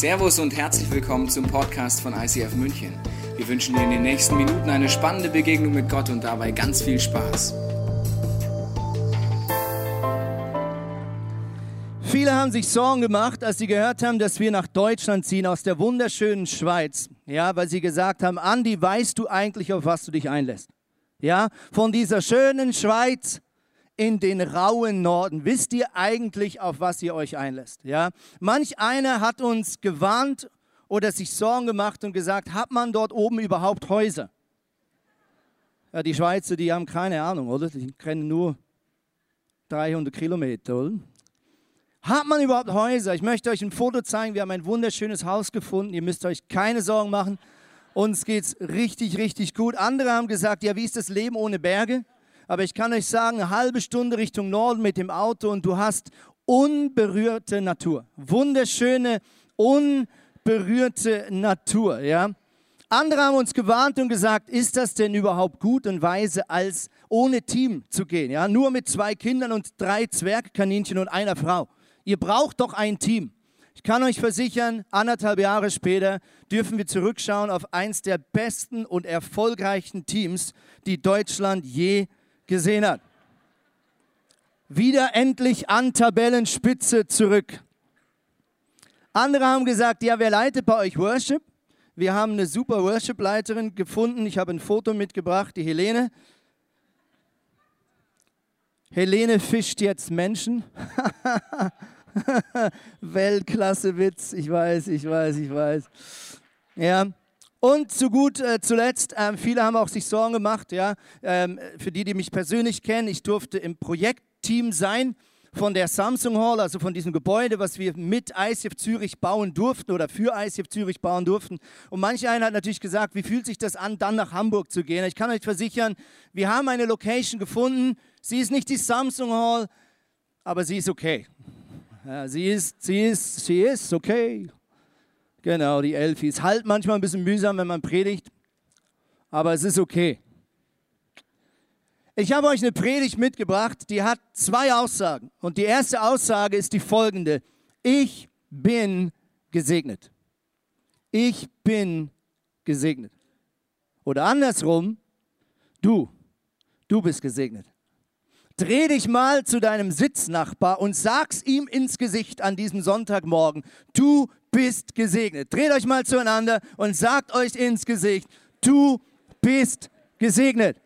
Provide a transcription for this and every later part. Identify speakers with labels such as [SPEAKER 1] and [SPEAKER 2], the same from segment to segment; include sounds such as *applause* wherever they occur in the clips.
[SPEAKER 1] Servus und herzlich willkommen zum Podcast von ICF München. Wir wünschen dir in den nächsten Minuten eine spannende Begegnung mit Gott und dabei ganz viel Spaß.
[SPEAKER 2] Viele haben sich Sorgen gemacht, als sie gehört haben, dass wir nach Deutschland ziehen aus der wunderschönen Schweiz. Ja, weil sie gesagt haben, Andi, weißt du eigentlich, auf was du dich einlässt? Ja, von dieser schönen Schweiz in den rauen Norden. Wisst ihr eigentlich, auf was ihr euch einlässt? Ja? Manch einer hat uns gewarnt oder sich Sorgen gemacht und gesagt, hat man dort oben überhaupt Häuser? Ja, die Schweizer, die haben keine Ahnung, oder? Die kennen nur 300 Kilometer, oder? Hat man überhaupt Häuser? Ich möchte euch ein Foto zeigen. Wir haben ein wunderschönes Haus gefunden. Ihr müsst euch keine Sorgen machen. Uns geht es richtig, richtig gut. Andere haben gesagt, ja, wie ist das Leben ohne Berge? Aber ich kann euch sagen, eine halbe Stunde Richtung Norden mit dem Auto und du hast unberührte Natur. Wunderschöne, unberührte Natur, ja. Andere haben uns gewarnt und gesagt, ist das denn überhaupt gut und weise, als ohne Team zu gehen? Ja, nur mit zwei Kindern und drei Zwergkaninchen und einer Frau. Ihr braucht doch ein Team. Ich kann euch versichern, anderthalb Jahre später dürfen wir zurückschauen auf eins der besten und erfolgreichsten Teams, die Deutschland je gesehen hat. Wieder endlich an Tabellenspitze zurück. Andere haben gesagt, ja, wer leitet bei euch Worship? Wir haben eine super Worship-Leiterin gefunden. Ich habe ein Foto mitgebracht, die Helene. Helene fischt jetzt Menschen. *laughs* Weltklasse-Witz, ich weiß, ich weiß, ich weiß. Ja, und zu gut äh, zuletzt, ähm, viele haben auch sich Sorgen gemacht, ja, ähm, für die, die mich persönlich kennen, ich durfte im Projektteam sein von der Samsung Hall, also von diesem Gebäude, was wir mit ICF Zürich bauen durften oder für ICF Zürich bauen durften. Und manche einer hat natürlich gesagt, wie fühlt sich das an, dann nach Hamburg zu gehen? Ich kann euch versichern, wir haben eine Location gefunden. Sie ist nicht die Samsung Hall, aber sie ist okay. Sie ist, sie ist, sie ist okay. Genau, die Elfis. Halt manchmal ein bisschen mühsam, wenn man predigt, aber es ist okay. Ich habe euch eine Predigt mitgebracht, die hat zwei Aussagen. Und die erste Aussage ist die folgende. Ich bin gesegnet. Ich bin gesegnet. Oder andersrum, du, du bist gesegnet. Dreh dich mal zu deinem Sitznachbar und sag's ihm ins Gesicht an diesem Sonntagmorgen. Du bist gesegnet. Dreht euch mal zueinander und sagt euch ins Gesicht, du bist gesegnet.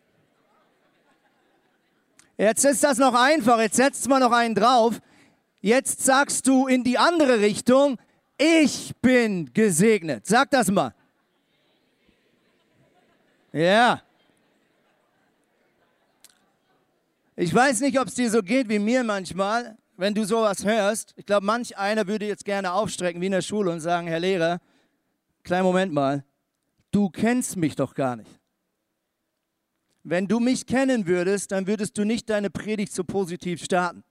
[SPEAKER 2] Jetzt ist das noch einfach, jetzt setzt mal noch einen drauf. Jetzt sagst du in die andere Richtung, ich bin gesegnet. Sag das mal. Ja. Ich weiß nicht, ob es dir so geht wie mir manchmal wenn du sowas hörst, ich glaube, manch einer würde jetzt gerne aufstrecken wie in der Schule und sagen, Herr Lehrer, kleinen Moment mal, du kennst mich doch gar nicht. Wenn du mich kennen würdest, dann würdest du nicht deine Predigt so positiv starten.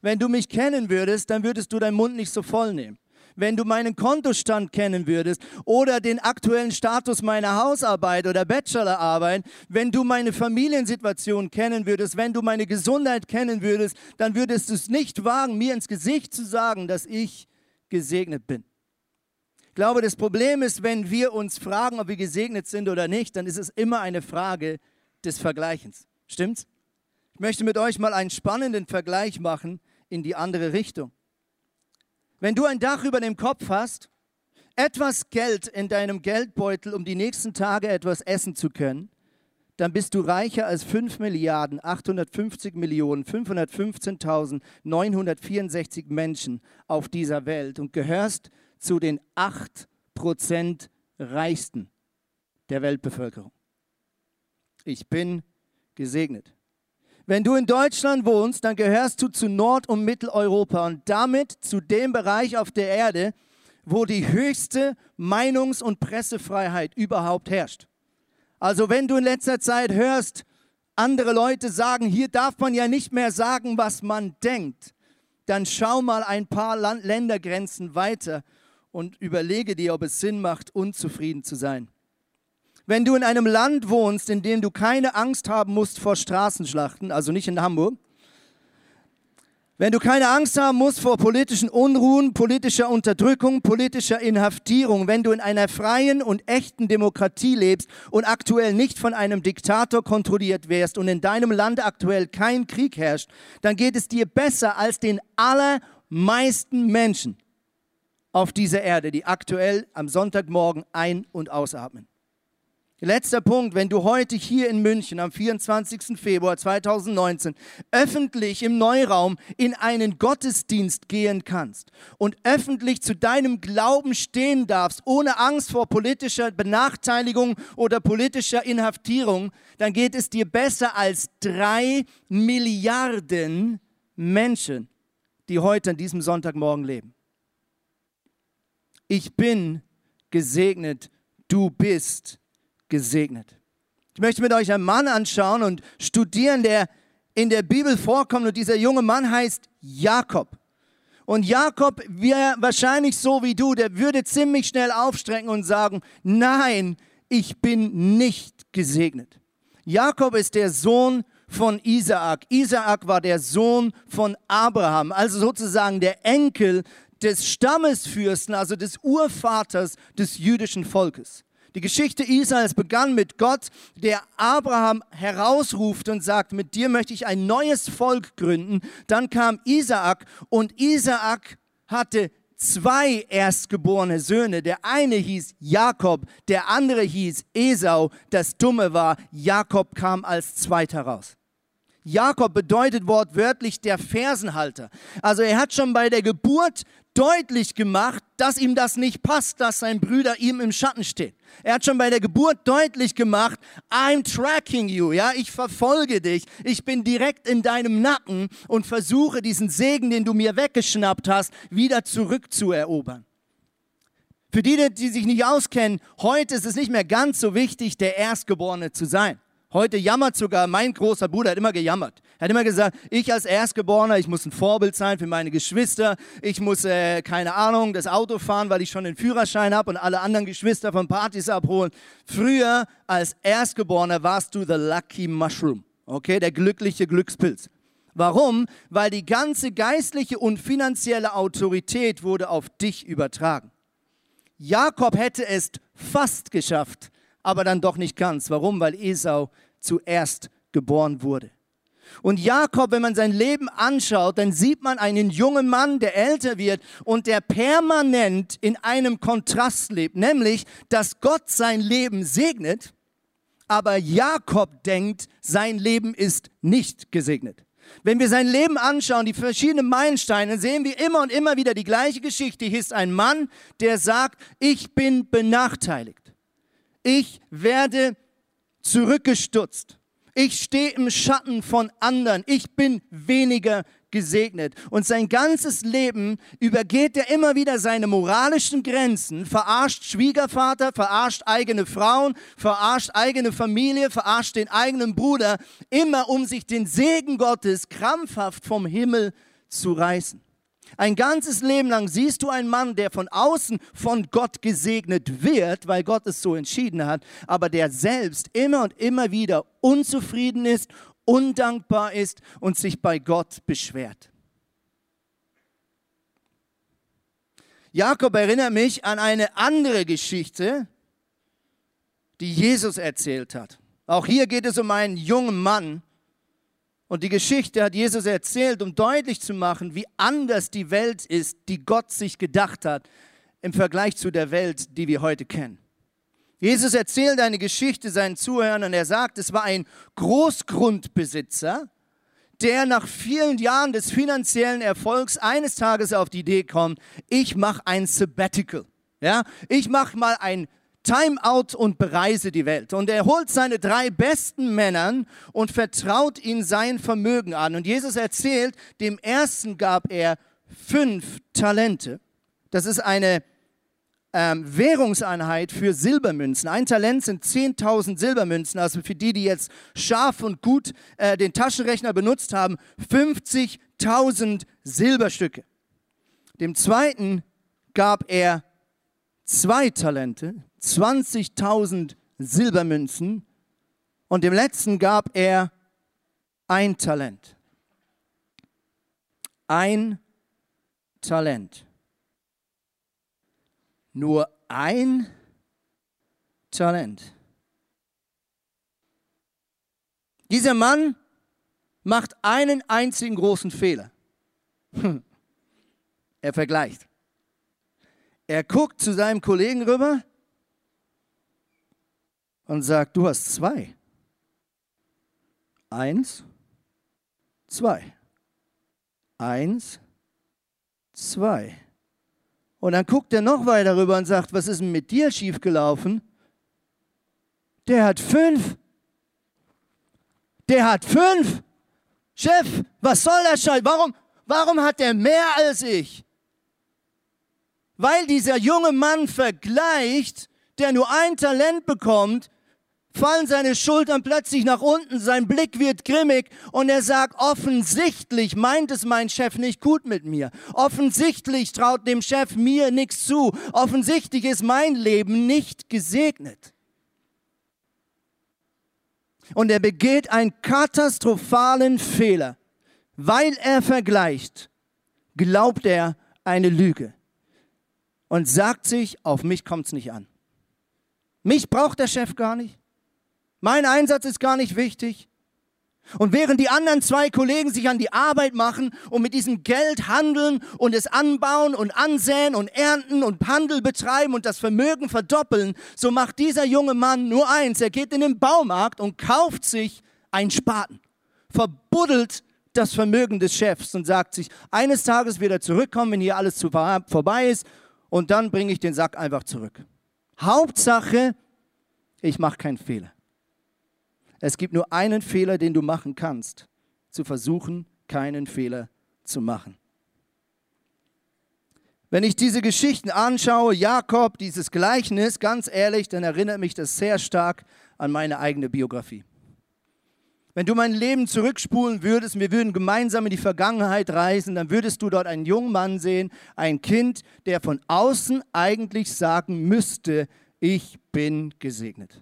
[SPEAKER 2] Wenn du mich kennen würdest, dann würdest du deinen Mund nicht so voll nehmen wenn du meinen Kontostand kennen würdest oder den aktuellen Status meiner Hausarbeit oder Bachelorarbeit, wenn du meine Familiensituation kennen würdest, wenn du meine Gesundheit kennen würdest, dann würdest du es nicht wagen, mir ins Gesicht zu sagen, dass ich gesegnet bin. Ich glaube, das Problem ist, wenn wir uns fragen, ob wir gesegnet sind oder nicht, dann ist es immer eine Frage des Vergleichens. Stimmt's? Ich möchte mit euch mal einen spannenden Vergleich machen in die andere Richtung. Wenn du ein Dach über dem Kopf hast, etwas Geld in deinem Geldbeutel, um die nächsten Tage etwas essen zu können, dann bist du reicher als 5 Milliarden 850 Millionen 515.964 Menschen auf dieser Welt und gehörst zu den 8 Prozent Reichsten der Weltbevölkerung. Ich bin gesegnet. Wenn du in Deutschland wohnst, dann gehörst du zu Nord- und Mitteleuropa und damit zu dem Bereich auf der Erde, wo die höchste Meinungs- und Pressefreiheit überhaupt herrscht. Also wenn du in letzter Zeit hörst, andere Leute sagen, hier darf man ja nicht mehr sagen, was man denkt, dann schau mal ein paar Land Ländergrenzen weiter und überlege dir, ob es Sinn macht, unzufrieden zu sein. Wenn du in einem Land wohnst, in dem du keine Angst haben musst vor Straßenschlachten, also nicht in Hamburg, Wenn du keine Angst haben musst vor politischen Unruhen, politischer Unterdrückung, politischer Inhaftierung, wenn du in einer freien und echten Demokratie lebst und aktuell nicht von einem Diktator kontrolliert wärst und in deinem Land aktuell kein Krieg herrscht, dann geht es dir besser als den allermeisten Menschen auf dieser Erde, die aktuell am Sonntagmorgen ein- und ausatmen. Letzter Punkt, wenn du heute hier in München am 24. Februar 2019 öffentlich im Neuraum in einen Gottesdienst gehen kannst und öffentlich zu deinem Glauben stehen darfst, ohne Angst vor politischer Benachteiligung oder politischer Inhaftierung, dann geht es dir besser als drei Milliarden Menschen, die heute an diesem Sonntagmorgen leben. Ich bin gesegnet, du bist gesegnet. Ich möchte mit euch einen Mann anschauen und studieren, der in der Bibel vorkommt. Und dieser junge Mann heißt Jakob. Und Jakob wäre wahrscheinlich so wie du, der würde ziemlich schnell aufstrecken und sagen, nein, ich bin nicht gesegnet. Jakob ist der Sohn von Isaak. Isaak war der Sohn von Abraham, also sozusagen der Enkel des Stammesfürsten, also des Urvaters des jüdischen Volkes. Die Geschichte Israels begann mit Gott, der Abraham herausruft und sagt, mit dir möchte ich ein neues Volk gründen. Dann kam Isaak und Isaak hatte zwei erstgeborene Söhne. Der eine hieß Jakob, der andere hieß Esau. Das Dumme war, Jakob kam als zweiter raus. Jakob bedeutet wortwörtlich der Fersenhalter. Also er hat schon bei der Geburt deutlich gemacht, dass ihm das nicht passt, dass sein Brüder ihm im Schatten steht. Er hat schon bei der Geburt deutlich gemacht, I'm tracking you, ja, ich verfolge dich, ich bin direkt in deinem Nacken und versuche diesen Segen, den du mir weggeschnappt hast, wieder zurückzuerobern. Für die, die sich nicht auskennen, heute ist es nicht mehr ganz so wichtig, der Erstgeborene zu sein. Heute jammert sogar mein großer Bruder, hat immer gejammert. Er hat immer gesagt, ich als Erstgeborener, ich muss ein Vorbild sein für meine Geschwister. Ich muss, äh, keine Ahnung, das Auto fahren, weil ich schon den Führerschein habe und alle anderen Geschwister von Partys abholen. Früher als Erstgeborener warst du the lucky mushroom. Okay, der glückliche Glückspilz. Warum? Weil die ganze geistliche und finanzielle Autorität wurde auf dich übertragen. Jakob hätte es fast geschafft, aber dann doch nicht ganz. Warum? Weil Esau zuerst geboren wurde. Und Jakob, wenn man sein Leben anschaut, dann sieht man einen jungen Mann, der älter wird und der permanent in einem Kontrast lebt, nämlich, dass Gott sein Leben segnet, aber Jakob denkt, sein Leben ist nicht gesegnet. Wenn wir sein Leben anschauen, die verschiedenen Meilensteine, sehen wir immer und immer wieder die gleiche Geschichte. Hier ist ein Mann, der sagt, ich bin benachteiligt ich werde zurückgestutzt. Ich stehe im Schatten von anderen. Ich bin weniger gesegnet. Und sein ganzes Leben übergeht er immer wieder seine moralischen Grenzen, verarscht Schwiegervater, verarscht eigene Frauen, verarscht eigene Familie, verarscht den eigenen Bruder, immer um sich den Segen Gottes krampfhaft vom Himmel zu reißen. Ein ganzes Leben lang siehst du einen Mann, der von außen von Gott gesegnet wird, weil Gott es so entschieden hat, aber der selbst immer und immer wieder unzufrieden ist, undankbar ist und sich bei Gott beschwert. Jakob erinnert mich an eine andere Geschichte, die Jesus erzählt hat. Auch hier geht es um einen jungen Mann, und die Geschichte hat Jesus erzählt, um deutlich zu machen, wie anders die Welt ist, die Gott sich gedacht hat, im Vergleich zu der Welt, die wir heute kennen. Jesus erzählt eine Geschichte seinen Zuhörern und er sagt, es war ein Großgrundbesitzer, der nach vielen Jahren des finanziellen Erfolgs eines Tages auf die Idee kommt, ich mache ein Sabbatical. Ja, ich mache mal ein Timeout und bereise die Welt. Und er holt seine drei besten Männern und vertraut ihnen sein Vermögen an. Und Jesus erzählt, dem ersten gab er fünf Talente. Das ist eine ähm, Währungseinheit für Silbermünzen. Ein Talent sind 10.000 Silbermünzen. Also für die, die jetzt scharf und gut äh, den Taschenrechner benutzt haben, 50.000 Silberstücke. Dem zweiten gab er zwei Talente, 20.000 Silbermünzen und dem letzten gab er ein Talent. ein Talent. Nur ein Talent. Dieser Mann macht einen einzigen großen Fehler. *laughs* Er vergleicht. Er guckt zu seinem Kollegen rüber und sagt, du hast zwei. Eins, zwei. Eins, zwei. Und dann guckt er noch weiter rüber und sagt, was ist denn mit dir schiefgelaufen? Der hat fünf. Der hat fünf. Chef, was soll der Scheiß? Warum, warum hat er mehr als ich? Weil dieser junge Mann vergleicht, der nur ein Talent bekommt, fallen seine Schultern plötzlich nach unten, sein Blick wird grimmig und er sagt, offensichtlich meint es mein Chef nicht gut mit mir. Offensichtlich traut dem Chef mir nichts zu. Offensichtlich ist mein Leben nicht gesegnet. Und er begeht einen katastrophalen Fehler. Weil er vergleicht, glaubt er eine Lüge und sagt sich, auf mich kommt es nicht an. Mich braucht der Chef gar nicht. Mein Einsatz ist gar nicht wichtig. Und während die anderen zwei Kollegen sich an die Arbeit machen und mit diesem Geld handeln und es anbauen und ansäen und ernten und Handel betreiben und das Vermögen verdoppeln, so macht dieser junge Mann nur eins. Er geht in den Baumarkt und kauft sich einen Spaten, verbuddelt das Vermögen des Chefs und sagt sich, eines Tages wird er zurückkommen, wenn hier alles vorbei ist und dann bringe ich den Sack einfach zurück. Hauptsache, ich mache keinen Fehler. Es gibt nur einen Fehler, den du machen kannst, zu versuchen, keinen Fehler zu machen. Wenn ich diese Geschichten anschaue, Jakob, dieses Gleichnis, ganz ehrlich, dann erinnert mich das sehr stark an meine eigene Biografie. Wenn du mein Leben zurückspulen würdest, wir würden gemeinsam in die Vergangenheit reisen, dann würdest du dort einen jungen Mann sehen, ein Kind, der von außen eigentlich sagen müsste, ich bin gesegnet.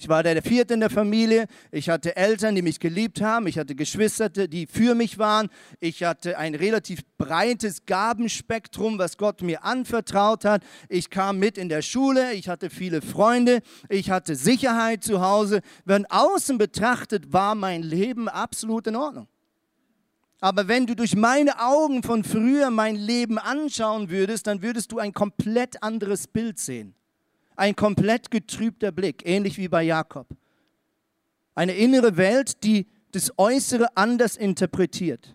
[SPEAKER 2] Ich war der Vierte in der Familie. Ich hatte Eltern, die mich geliebt haben. Ich hatte Geschwister, die für mich waren. Ich hatte ein relativ breites Gabenspektrum, was Gott mir anvertraut hat. Ich kam mit in der Schule. Ich hatte viele Freunde. Ich hatte Sicherheit zu Hause. Wenn außen betrachtet, war mein Leben absolut in Ordnung. Aber wenn du durch meine Augen von früher mein Leben anschauen würdest, dann würdest du ein komplett anderes Bild sehen ein komplett getrübter Blick, ähnlich wie bei Jakob. Eine innere Welt, die das Äußere anders interpretiert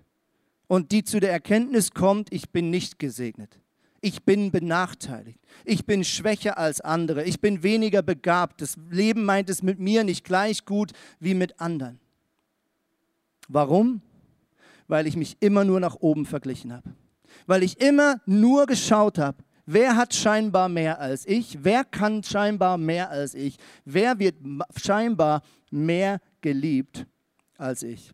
[SPEAKER 2] und die zu der Erkenntnis kommt, ich bin nicht gesegnet. Ich bin benachteiligt. Ich bin schwächer als andere. Ich bin weniger begabt. Das Leben meint es mit mir nicht gleich gut wie mit anderen. Warum? Weil ich mich immer nur nach oben verglichen habe. Weil ich immer nur geschaut habe, Wer hat scheinbar mehr als ich? Wer kann scheinbar mehr als ich? Wer wird scheinbar mehr geliebt als ich?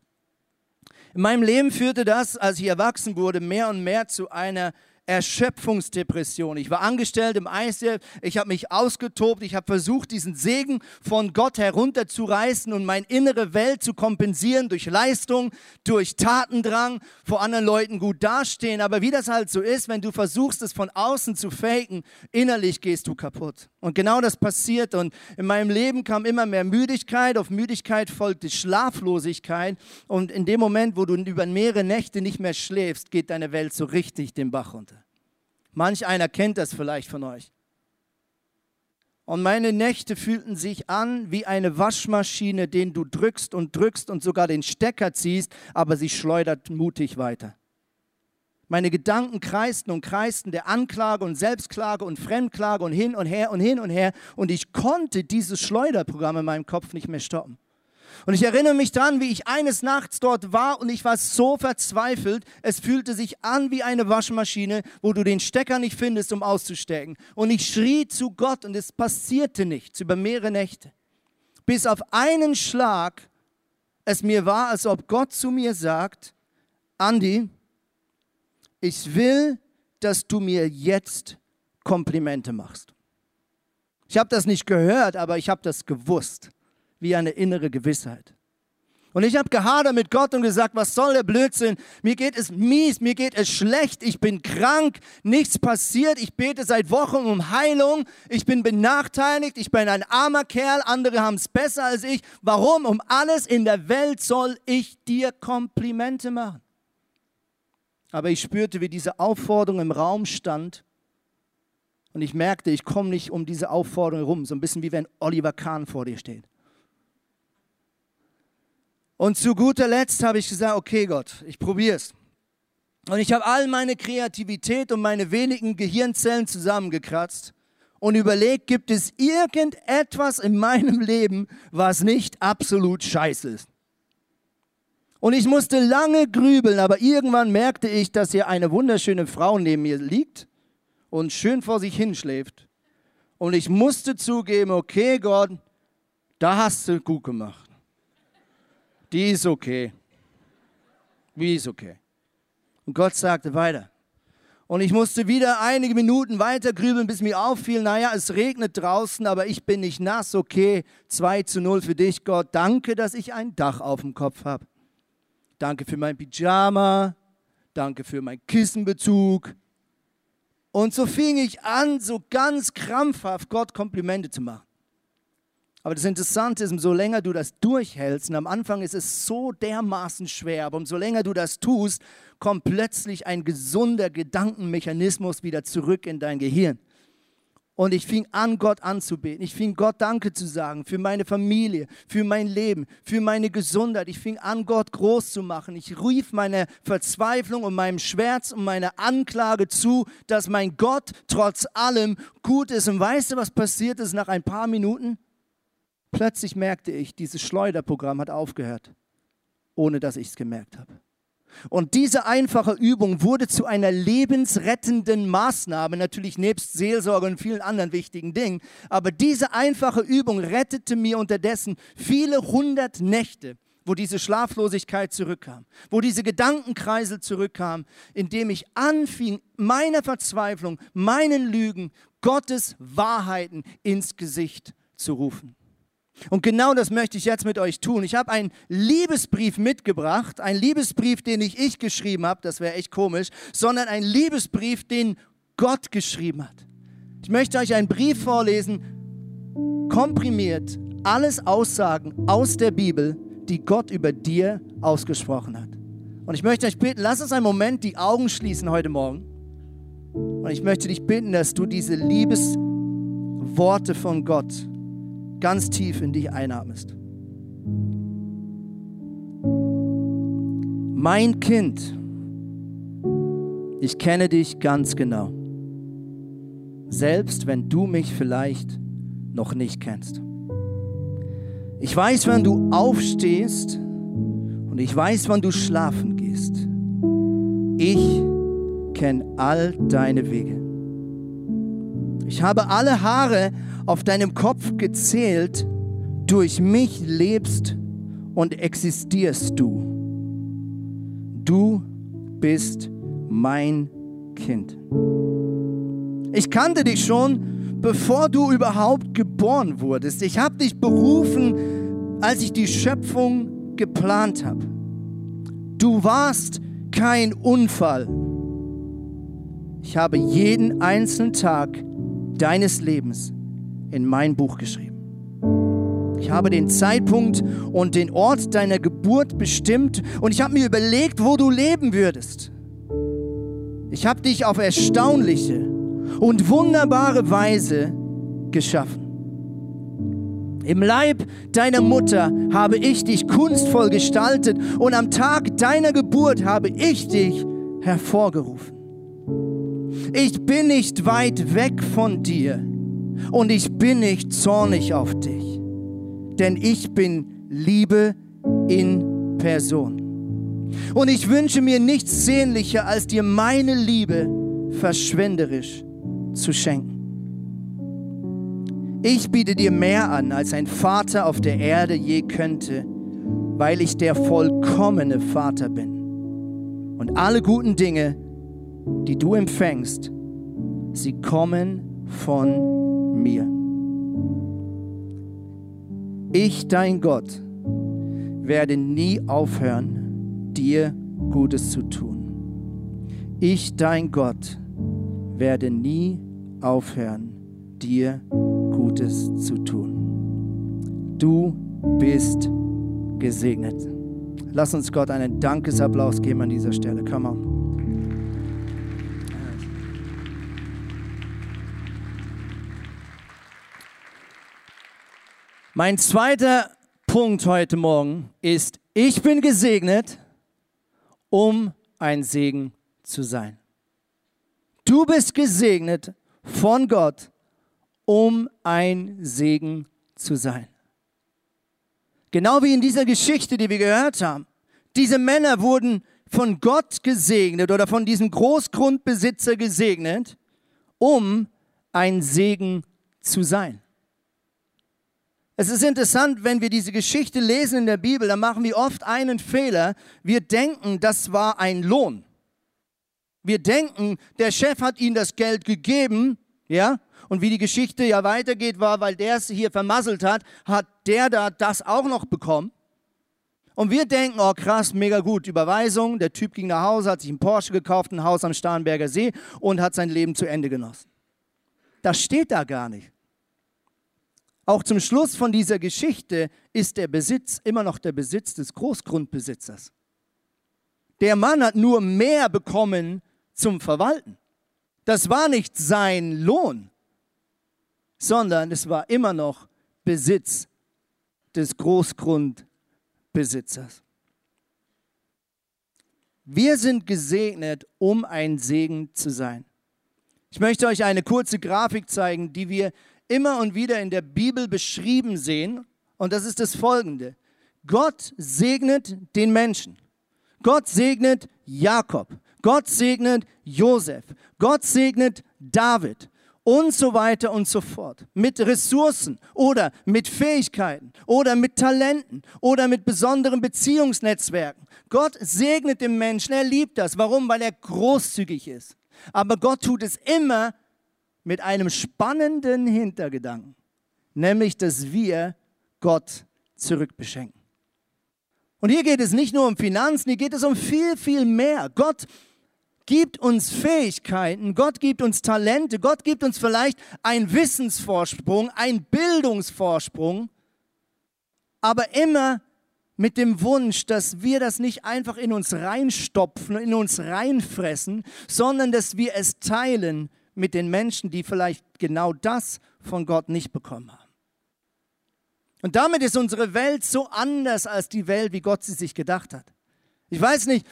[SPEAKER 2] In meinem Leben führte das, als ich erwachsen wurde, mehr und mehr zu einer Erschöpfungsdepression. Ich war angestellt im ICF, ich habe mich ausgetobt, ich habe versucht, diesen Segen von Gott herunterzureißen und meine innere Welt zu kompensieren durch Leistung, durch Tatendrang, vor anderen Leuten gut dastehen. Aber wie das halt so ist, wenn du versuchst, es von außen zu faken, innerlich gehst du kaputt. Und genau das passiert. Und in meinem Leben kam immer mehr Müdigkeit. Auf Müdigkeit folgte Schlaflosigkeit. Und in dem Moment, wo du über mehrere Nächte nicht mehr schläfst, geht deine Welt so richtig den Bach runter. Manch einer kennt das vielleicht von euch. Und meine Nächte fühlten sich an wie eine Waschmaschine, den du drückst und drückst und sogar den Stecker ziehst, aber sie schleudert mutig weiter. Meine Gedanken kreisten und kreisten der Anklage und Selbstklage und Fremdklage und hin und her und hin und her und ich konnte dieses Schleuderprogramm in meinem Kopf nicht mehr stoppen. Und ich erinnere mich daran, wie ich eines Nachts dort war und ich war so verzweifelt. Es fühlte sich an wie eine Waschmaschine, wo du den Stecker nicht findest, um auszustecken. Und ich schrie zu Gott und es passierte nichts über mehrere Nächte. Bis auf einen Schlag es mir war, als ob Gott zu mir sagt, Andi, ich will, dass du mir jetzt Komplimente machst. Ich habe das nicht gehört, aber ich habe das gewusst wie eine innere Gewissheit. Und ich habe gehadert mit Gott und gesagt, was soll der Blödsinn? Mir geht es mies, mir geht es schlecht, ich bin krank, nichts passiert, ich bete seit Wochen um Heilung, ich bin benachteiligt, ich bin ein armer Kerl, andere haben es besser als ich. Warum? Um alles in der Welt soll ich dir Komplimente machen. Aber ich spürte, wie diese Aufforderung im Raum stand und ich merkte, ich komme nicht um diese Aufforderung herum, so ein bisschen wie wenn Oliver Kahn vor dir steht. Und zu guter Letzt habe ich gesagt, okay Gott, ich probiere es. Und ich habe all meine Kreativität und meine wenigen Gehirnzellen zusammengekratzt und überlegt, gibt es irgendetwas in meinem Leben, was nicht absolut scheiße ist. Und ich musste lange grübeln, aber irgendwann merkte ich, dass hier eine wunderschöne Frau neben mir liegt und schön vor sich hinschläft. Und ich musste zugeben, okay Gott, da hast du gut gemacht die ist okay. Wie ist okay. Und Gott sagte weiter. Und ich musste wieder einige Minuten weiter grübeln, bis mir auffiel, naja, es regnet draußen, aber ich bin nicht nass, okay. 2 zu 0 für dich, Gott. Danke, dass ich ein Dach auf dem Kopf habe. Danke für mein Pyjama. Danke für meinen Kissenbezug. Und so fing ich an, so ganz krampfhaft Gott Komplimente zu machen. Aber das Interessante ist, umso länger du das durchhältst, und am Anfang ist es so dermaßen schwer, aber umso länger du das tust, kommt plötzlich ein gesunder Gedankenmechanismus wieder zurück in dein Gehirn. Und ich fing an, Gott anzubeten. Ich fing Gott Danke zu sagen für meine Familie, für mein Leben, für meine Gesundheit. Ich fing an, Gott groß zu machen. Ich rief meine Verzweiflung und meinem Schmerz und meine Anklage zu, dass mein Gott trotz allem gut ist. Und weißt du, was passiert ist nach ein paar Minuten? Plötzlich merkte ich, dieses Schleuderprogramm hat aufgehört, ohne dass ich es gemerkt habe. Und diese einfache Übung wurde zu einer lebensrettenden Maßnahme, natürlich nebst Seelsorge und vielen anderen wichtigen Dingen. Aber diese einfache Übung rettete mir unterdessen viele hundert Nächte, wo diese Schlaflosigkeit zurückkam, wo diese Gedankenkreisel zurückkamen, indem ich anfing, meiner Verzweiflung, meinen Lügen, Gottes Wahrheiten ins Gesicht zu rufen. Und genau das möchte ich jetzt mit euch tun. Ich habe einen Liebesbrief mitgebracht, einen Liebesbrief, den nicht ich geschrieben habe, das wäre echt komisch, sondern einen Liebesbrief, den Gott geschrieben hat. Ich möchte euch einen Brief vorlesen, komprimiert, alles Aussagen aus der Bibel, die Gott über dir ausgesprochen hat. Und ich möchte euch bitten, lass uns einen Moment die Augen schließen heute Morgen. Und ich möchte dich bitten, dass du diese Liebesworte von Gott ganz tief in dich einatmest. Mein Kind, ich kenne dich ganz genau, selbst wenn du mich vielleicht noch nicht kennst. Ich weiß, wann du aufstehst und ich weiß, wann du schlafen gehst. Ich kenne all deine Wege. Ich habe alle Haare auf deinem Kopf gezählt, durch mich lebst und existierst du. Du bist mein Kind. Ich kannte dich schon, bevor du überhaupt geboren wurdest. Ich habe dich berufen, als ich die Schöpfung geplant habe. Du warst kein Unfall. Ich habe jeden einzelnen Tag deines Lebens in mein Buch geschrieben. Ich habe den Zeitpunkt und den Ort deiner Geburt bestimmt und ich habe mir überlegt, wo du leben würdest. Ich habe dich auf erstaunliche und wunderbare Weise geschaffen. Im Leib deiner Mutter habe ich dich kunstvoll gestaltet und am Tag deiner Geburt habe ich dich hervorgerufen. Ich bin nicht weit weg von dir und ich bin nicht zornig auf dich, denn ich bin Liebe in Person. Und ich wünsche mir nichts sehnlicher, als dir meine Liebe verschwenderisch zu schenken. Ich biete dir mehr an, als ein Vater auf der Erde je könnte, weil ich der vollkommene Vater bin. Und alle guten Dinge, die du empfängst, sie kommen von mir. Ich, dein Gott, werde nie aufhören, dir Gutes zu tun. Ich, dein Gott, werde nie aufhören, dir Gutes zu tun. Du bist gesegnet. Lass uns Gott einen Dankesapplaus geben an dieser Stelle. Come on. Mein zweiter Punkt heute Morgen ist, ich bin gesegnet, um ein Segen zu sein. Du bist gesegnet von Gott, um ein Segen zu sein. Genau wie in dieser Geschichte, die wir gehört haben. Diese Männer wurden von Gott gesegnet oder von diesem Großgrundbesitzer gesegnet, um ein Segen zu sein. Es ist interessant, wenn wir diese Geschichte lesen in der Bibel, dann machen wir oft einen Fehler. Wir denken, das war ein Lohn. Wir denken, der Chef hat ihnen das Geld gegeben, ja, und wie die Geschichte ja weitergeht, war, weil der es hier vermasselt hat, hat der da das auch noch bekommen. Und wir denken, oh krass, mega gut, Überweisung. Der Typ ging nach Hause, hat sich einen Porsche gekauft, ein Haus am Starnberger See und hat sein Leben zu Ende genossen. Das steht da gar nicht. Auch zum Schluss von dieser Geschichte ist der Besitz immer noch der Besitz des Großgrundbesitzers. Der Mann hat nur mehr bekommen zum Verwalten. Das war nicht sein Lohn sondern es war immer noch Besitz des Großgrundbesitzers. Wir sind gesegnet, um ein Segen zu sein. Ich möchte euch eine kurze Grafik zeigen, die wir immer und wieder in der Bibel beschrieben sehen. Und das ist das folgende. Gott segnet den Menschen. Gott segnet Jakob. Gott segnet Josef. Gott segnet David und so weiter und so fort. Mit Ressourcen oder mit Fähigkeiten oder mit Talenten oder mit besonderen Beziehungsnetzwerken. Gott segnet den Menschen, er liebt das. Warum? Weil er großzügig ist. Aber Gott tut es immer mit einem spannenden Hintergedanken, nämlich dass wir Gott zurückbeschenken. Und hier geht es nicht nur um Finanzen, hier geht es um viel, viel mehr. Gott gibt uns Fähigkeiten, Gott gibt uns Talente, Gott gibt uns vielleicht einen Wissensvorsprung, einen Bildungsvorsprung, aber immer mit dem Wunsch, dass wir das nicht einfach in uns reinstopfen, in uns reinfressen, sondern dass wir es teilen mit den Menschen, die vielleicht genau das von Gott nicht bekommen haben. Und damit ist unsere Welt so anders als die Welt, wie Gott sie sich gedacht hat. Ich weiß nicht,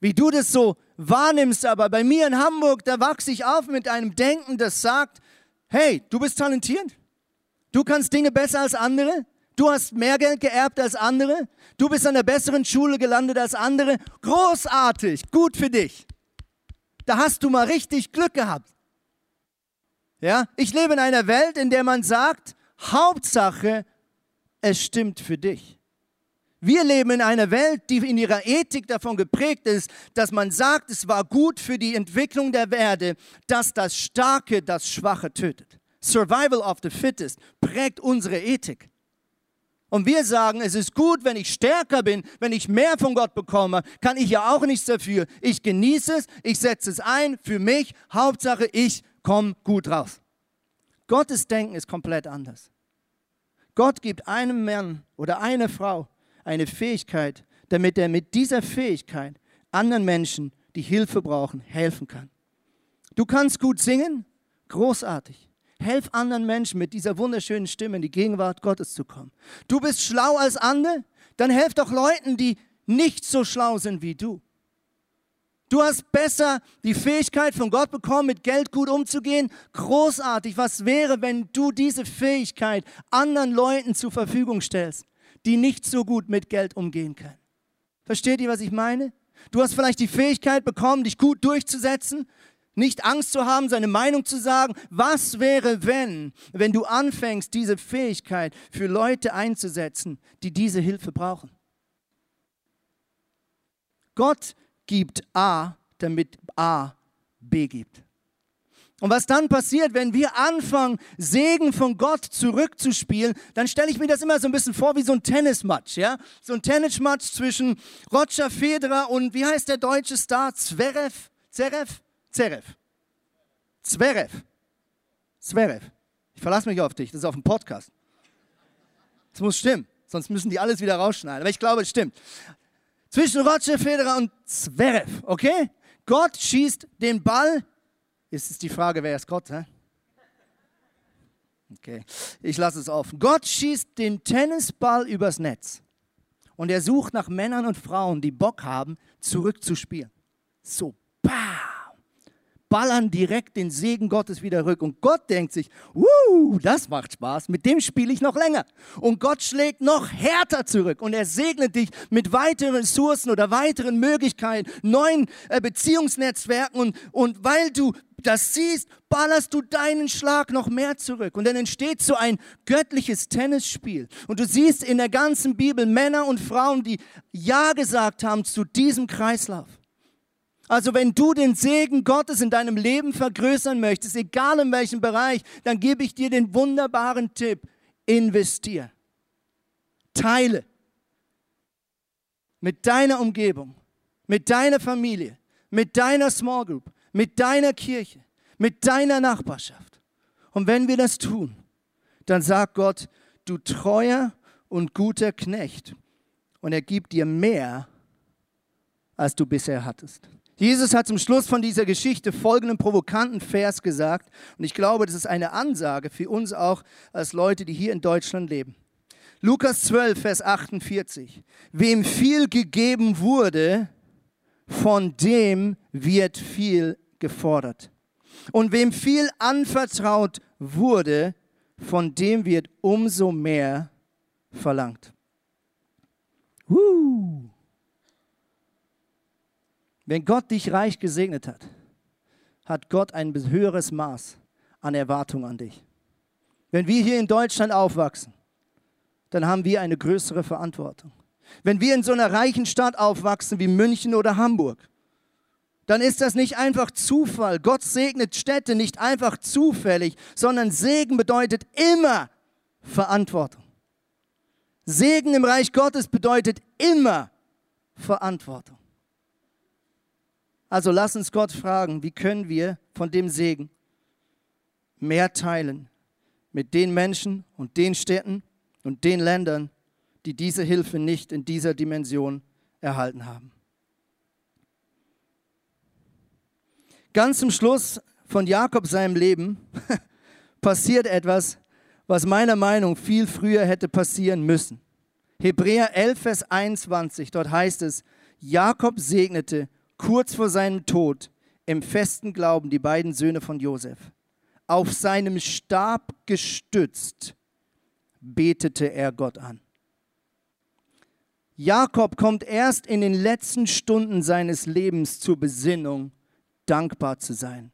[SPEAKER 2] wie du das so wahrnimmst, aber bei mir in Hamburg, da wachse ich auf mit einem Denken, das sagt, hey, du bist talentiert, du kannst Dinge besser als andere, du hast mehr Geld geerbt als andere, du bist an der besseren Schule gelandet als andere, großartig, gut für dich. Da hast du mal richtig Glück gehabt. Ja, ich lebe in einer Welt, in der man sagt, Hauptsache, es stimmt für dich. Wir leben in einer Welt, die in ihrer Ethik davon geprägt ist, dass man sagt, es war gut für die Entwicklung der Erde, dass das Starke das Schwache tötet. Survival of the Fittest prägt unsere Ethik. Und wir sagen, es ist gut, wenn ich stärker bin, wenn ich mehr von Gott bekomme, kann ich ja auch nichts dafür. Ich genieße es, ich setze es ein für mich. Hauptsache, ich komme gut raus. Gottes Denken ist komplett anders. Gott gibt einem Mann oder einer Frau eine Fähigkeit, damit er mit dieser Fähigkeit anderen Menschen, die Hilfe brauchen, helfen kann. Du kannst gut singen, großartig. Helf anderen Menschen mit dieser wunderschönen Stimme in die Gegenwart Gottes zu kommen. Du bist schlau als andere, dann helf doch Leuten, die nicht so schlau sind wie du. Du hast besser die Fähigkeit von Gott bekommen, mit Geld gut umzugehen. Großartig. Was wäre, wenn du diese Fähigkeit anderen Leuten zur Verfügung stellst? die nicht so gut mit Geld umgehen können. Versteht ihr, was ich meine? Du hast vielleicht die Fähigkeit bekommen, dich gut durchzusetzen, nicht Angst zu haben, seine Meinung zu sagen. Was wäre, wenn, wenn du anfängst, diese Fähigkeit für Leute einzusetzen, die diese Hilfe brauchen? Gott gibt A, damit A B gibt. Und was dann passiert, wenn wir anfangen, Segen von Gott zurückzuspielen, dann stelle ich mir das immer so ein bisschen vor wie so ein Tennismatch, ja? So ein Tennismatch zwischen Roger Federer und wie heißt der deutsche Star? Zverev? Zverev? Zverev. Zverev. Zverev. Ich verlasse mich auf dich, das ist auf dem Podcast. Das muss stimmen, sonst müssen die alles wieder rausschneiden. Aber ich glaube, es stimmt. Zwischen Roger Federer und Zverev, okay? Gott schießt den Ball ist die Frage, wer ist Gott? Hä? Okay, ich lasse es offen. Gott schießt den Tennisball übers Netz und er sucht nach Männern und Frauen, die Bock haben, zurückzuspielen. So, bam! Ballern direkt den Segen Gottes wieder rück. Und Gott denkt sich, uh, das macht Spaß, mit dem spiele ich noch länger. Und Gott schlägt noch härter zurück und er segnet dich mit weiteren Ressourcen oder weiteren Möglichkeiten, neuen äh, Beziehungsnetzwerken. Und, und weil du das siehst, ballerst du deinen Schlag noch mehr zurück. Und dann entsteht so ein göttliches Tennisspiel. Und du siehst in der ganzen Bibel Männer und Frauen, die Ja gesagt haben zu diesem Kreislauf. Also wenn du den Segen Gottes in deinem Leben vergrößern möchtest, egal in welchem Bereich, dann gebe ich dir den wunderbaren Tipp, investier. Teile mit deiner Umgebung, mit deiner Familie, mit deiner Small Group, mit deiner Kirche, mit deiner Nachbarschaft. Und wenn wir das tun, dann sagt Gott, du treuer und guter Knecht, und er gibt dir mehr, als du bisher hattest. Jesus hat zum Schluss von dieser Geschichte folgenden provokanten Vers gesagt. Und ich glaube, das ist eine Ansage für uns auch als Leute, die hier in Deutschland leben. Lukas 12, Vers 48. Wem viel gegeben wurde, von dem wird viel gefordert. Und wem viel anvertraut wurde, von dem wird umso mehr verlangt. Uh. Wenn Gott dich reich gesegnet hat, hat Gott ein höheres Maß an Erwartung an dich. Wenn wir hier in Deutschland aufwachsen, dann haben wir eine größere Verantwortung. Wenn wir in so einer reichen Stadt aufwachsen wie München oder Hamburg, dann ist das nicht einfach Zufall. Gott segnet Städte nicht einfach zufällig, sondern Segen bedeutet immer Verantwortung. Segen im Reich Gottes bedeutet immer Verantwortung. Also lass uns Gott fragen, wie können wir von dem Segen mehr teilen mit den Menschen und den Städten und den Ländern, die diese Hilfe nicht in dieser Dimension erhalten haben. Ganz zum Schluss von Jakob seinem Leben *laughs* passiert etwas, was meiner Meinung nach viel früher hätte passieren müssen. Hebräer 11, Vers 21, dort heißt es, Jakob segnete kurz vor seinem Tod im festen Glauben die beiden Söhne von Josef. Auf seinem Stab gestützt betete er Gott an. Jakob kommt erst in den letzten Stunden seines Lebens zur Besinnung, dankbar zu sein.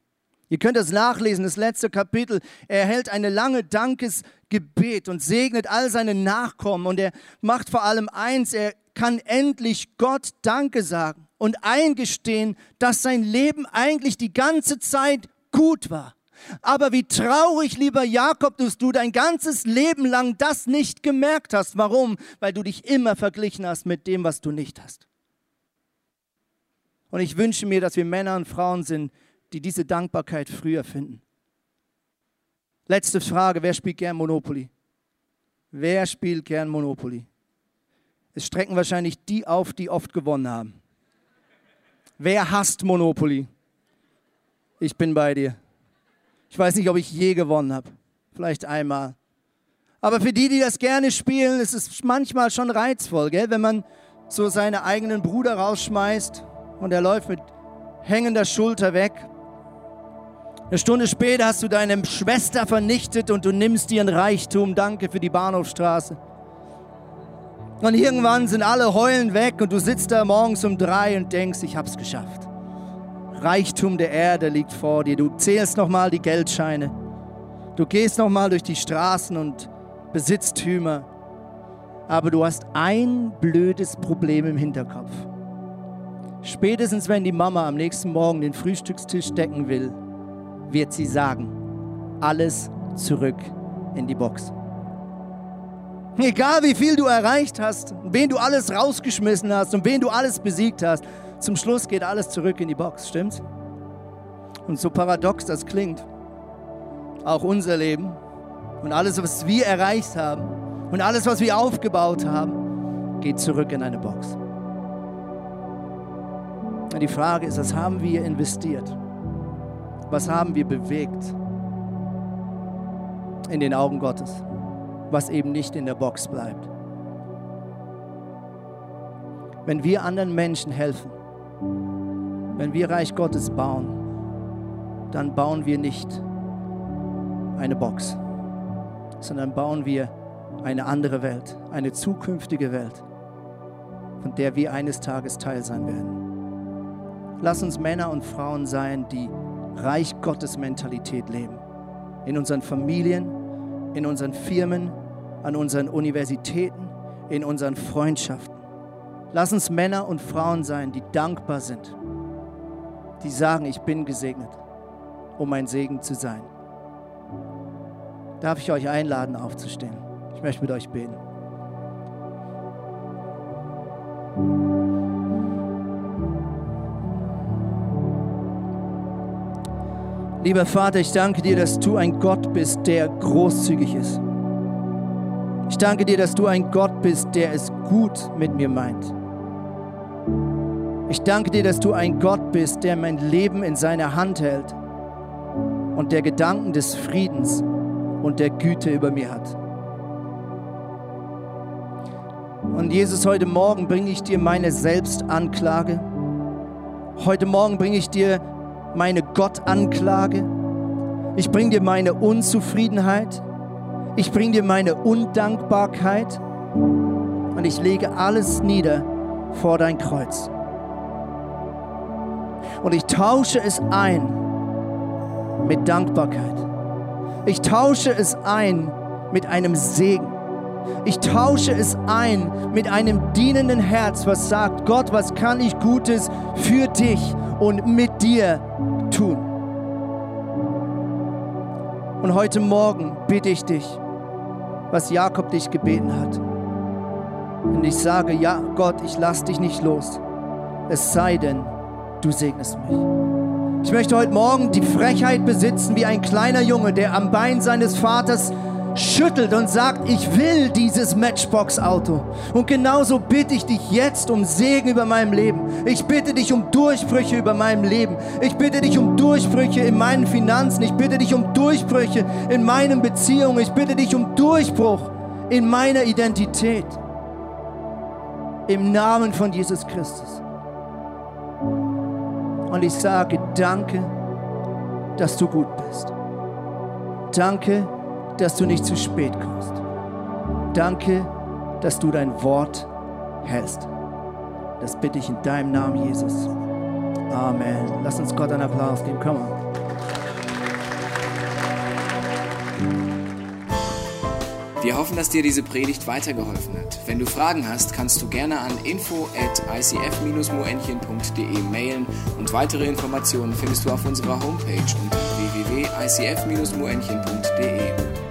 [SPEAKER 2] Ihr könnt das nachlesen, das letzte Kapitel. Er hält eine lange Dankesgebet und segnet all seine Nachkommen. Und er macht vor allem eins, er kann endlich Gott Danke sagen und eingestehen, dass sein Leben eigentlich die ganze Zeit gut war. Aber wie traurig, lieber Jakob, dass du dein ganzes Leben lang das nicht gemerkt hast. Warum? Weil du dich immer verglichen hast mit dem, was du nicht hast. Und ich wünsche mir, dass wir Männer und Frauen sind, die diese Dankbarkeit früher finden. Letzte Frage, wer spielt gern Monopoly? Wer spielt gern Monopoly? Es strecken wahrscheinlich die auf, die oft gewonnen haben. Wer hasst Monopoly? Ich bin bei dir. Ich weiß nicht, ob ich je gewonnen habe. Vielleicht einmal. Aber für die, die das gerne spielen, ist es manchmal schon reizvoll, gell? wenn man so seinen eigenen Bruder rausschmeißt und er läuft mit hängender Schulter weg. Eine Stunde später hast du deine Schwester vernichtet und du nimmst ihren Reichtum. Danke für die Bahnhofstraße. Und irgendwann sind alle heulen weg und du sitzt da morgens um drei und denkst, ich hab's geschafft. Reichtum der Erde liegt vor dir. Du zählst nochmal die Geldscheine. Du gehst nochmal durch die Straßen und Besitztümer. Aber du hast ein blödes Problem im Hinterkopf. Spätestens wenn die Mama am nächsten Morgen den Frühstückstisch decken will, wird sie sagen, alles zurück in die Box. Egal wie viel du erreicht hast, wen du alles rausgeschmissen hast und wen du alles besiegt hast, zum Schluss geht alles zurück in die Box, stimmt's? Und so paradox das klingt, auch unser Leben und alles, was wir erreicht haben und alles, was wir aufgebaut haben, geht zurück in eine Box. Und die Frage ist, was haben wir investiert? Was haben wir bewegt in den Augen Gottes, was eben nicht in der Box bleibt? Wenn wir anderen Menschen helfen, wenn wir Reich Gottes bauen, dann bauen wir nicht eine Box, sondern bauen wir eine andere Welt, eine zukünftige Welt, von der wir eines Tages Teil sein werden. Lass uns Männer und Frauen sein, die Reich Gottes Mentalität leben. In unseren Familien, in unseren Firmen, an unseren Universitäten, in unseren Freundschaften. Lass uns Männer und Frauen sein, die dankbar sind, die sagen, ich bin gesegnet, um ein Segen zu sein. Darf ich euch einladen, aufzustehen? Ich möchte mit euch beten. Lieber Vater, ich danke dir, dass du ein Gott bist, der großzügig ist. Ich danke dir, dass du ein Gott bist, der es gut mit mir meint. Ich danke dir, dass du ein Gott bist, der mein Leben in seiner Hand hält und der Gedanken des Friedens und der Güte über mir hat. Und Jesus, heute Morgen bringe ich dir meine Selbstanklage. Heute Morgen bringe ich dir meine Gottanklage. Ich bringe dir meine Unzufriedenheit. Ich bringe dir meine Undankbarkeit. Und ich lege alles nieder vor dein Kreuz. Und ich tausche es ein mit Dankbarkeit. Ich tausche es ein mit einem Segen. Ich tausche es ein mit einem dienenden Herz, was sagt, Gott, was kann ich Gutes für dich und mit dir tun? Und heute Morgen bitte ich dich, was Jakob dich gebeten hat. Und ich sage, ja, Gott, ich lass dich nicht los. Es sei denn, du segnest mich. Ich möchte heute Morgen die Frechheit besitzen, wie ein kleiner Junge, der am Bein seines Vaters schüttelt und sagt, ich will dieses Matchbox-Auto. Und genauso bitte ich dich jetzt um Segen über meinem Leben. Ich bitte dich um Durchbrüche über meinem Leben. Ich bitte dich um Durchbrüche in meinen Finanzen. Ich bitte dich um Durchbrüche in meinen Beziehungen. Ich bitte dich um Durchbruch in meiner Identität. Im Namen von Jesus Christus. Und ich sage danke, dass du gut bist. Danke, dass du nicht zu spät kommst. Danke, dass du dein Wort hältst. Das bitte ich in deinem Namen, Jesus. Amen. Lass uns Gott einen Applaus geben. Komm.
[SPEAKER 1] Wir hoffen, dass dir diese Predigt weitergeholfen hat. Wenn du Fragen hast, kannst du gerne an info at icf-moenchen.de mailen und weitere Informationen findest du auf unserer Homepage unter www.icf-moenchen.de.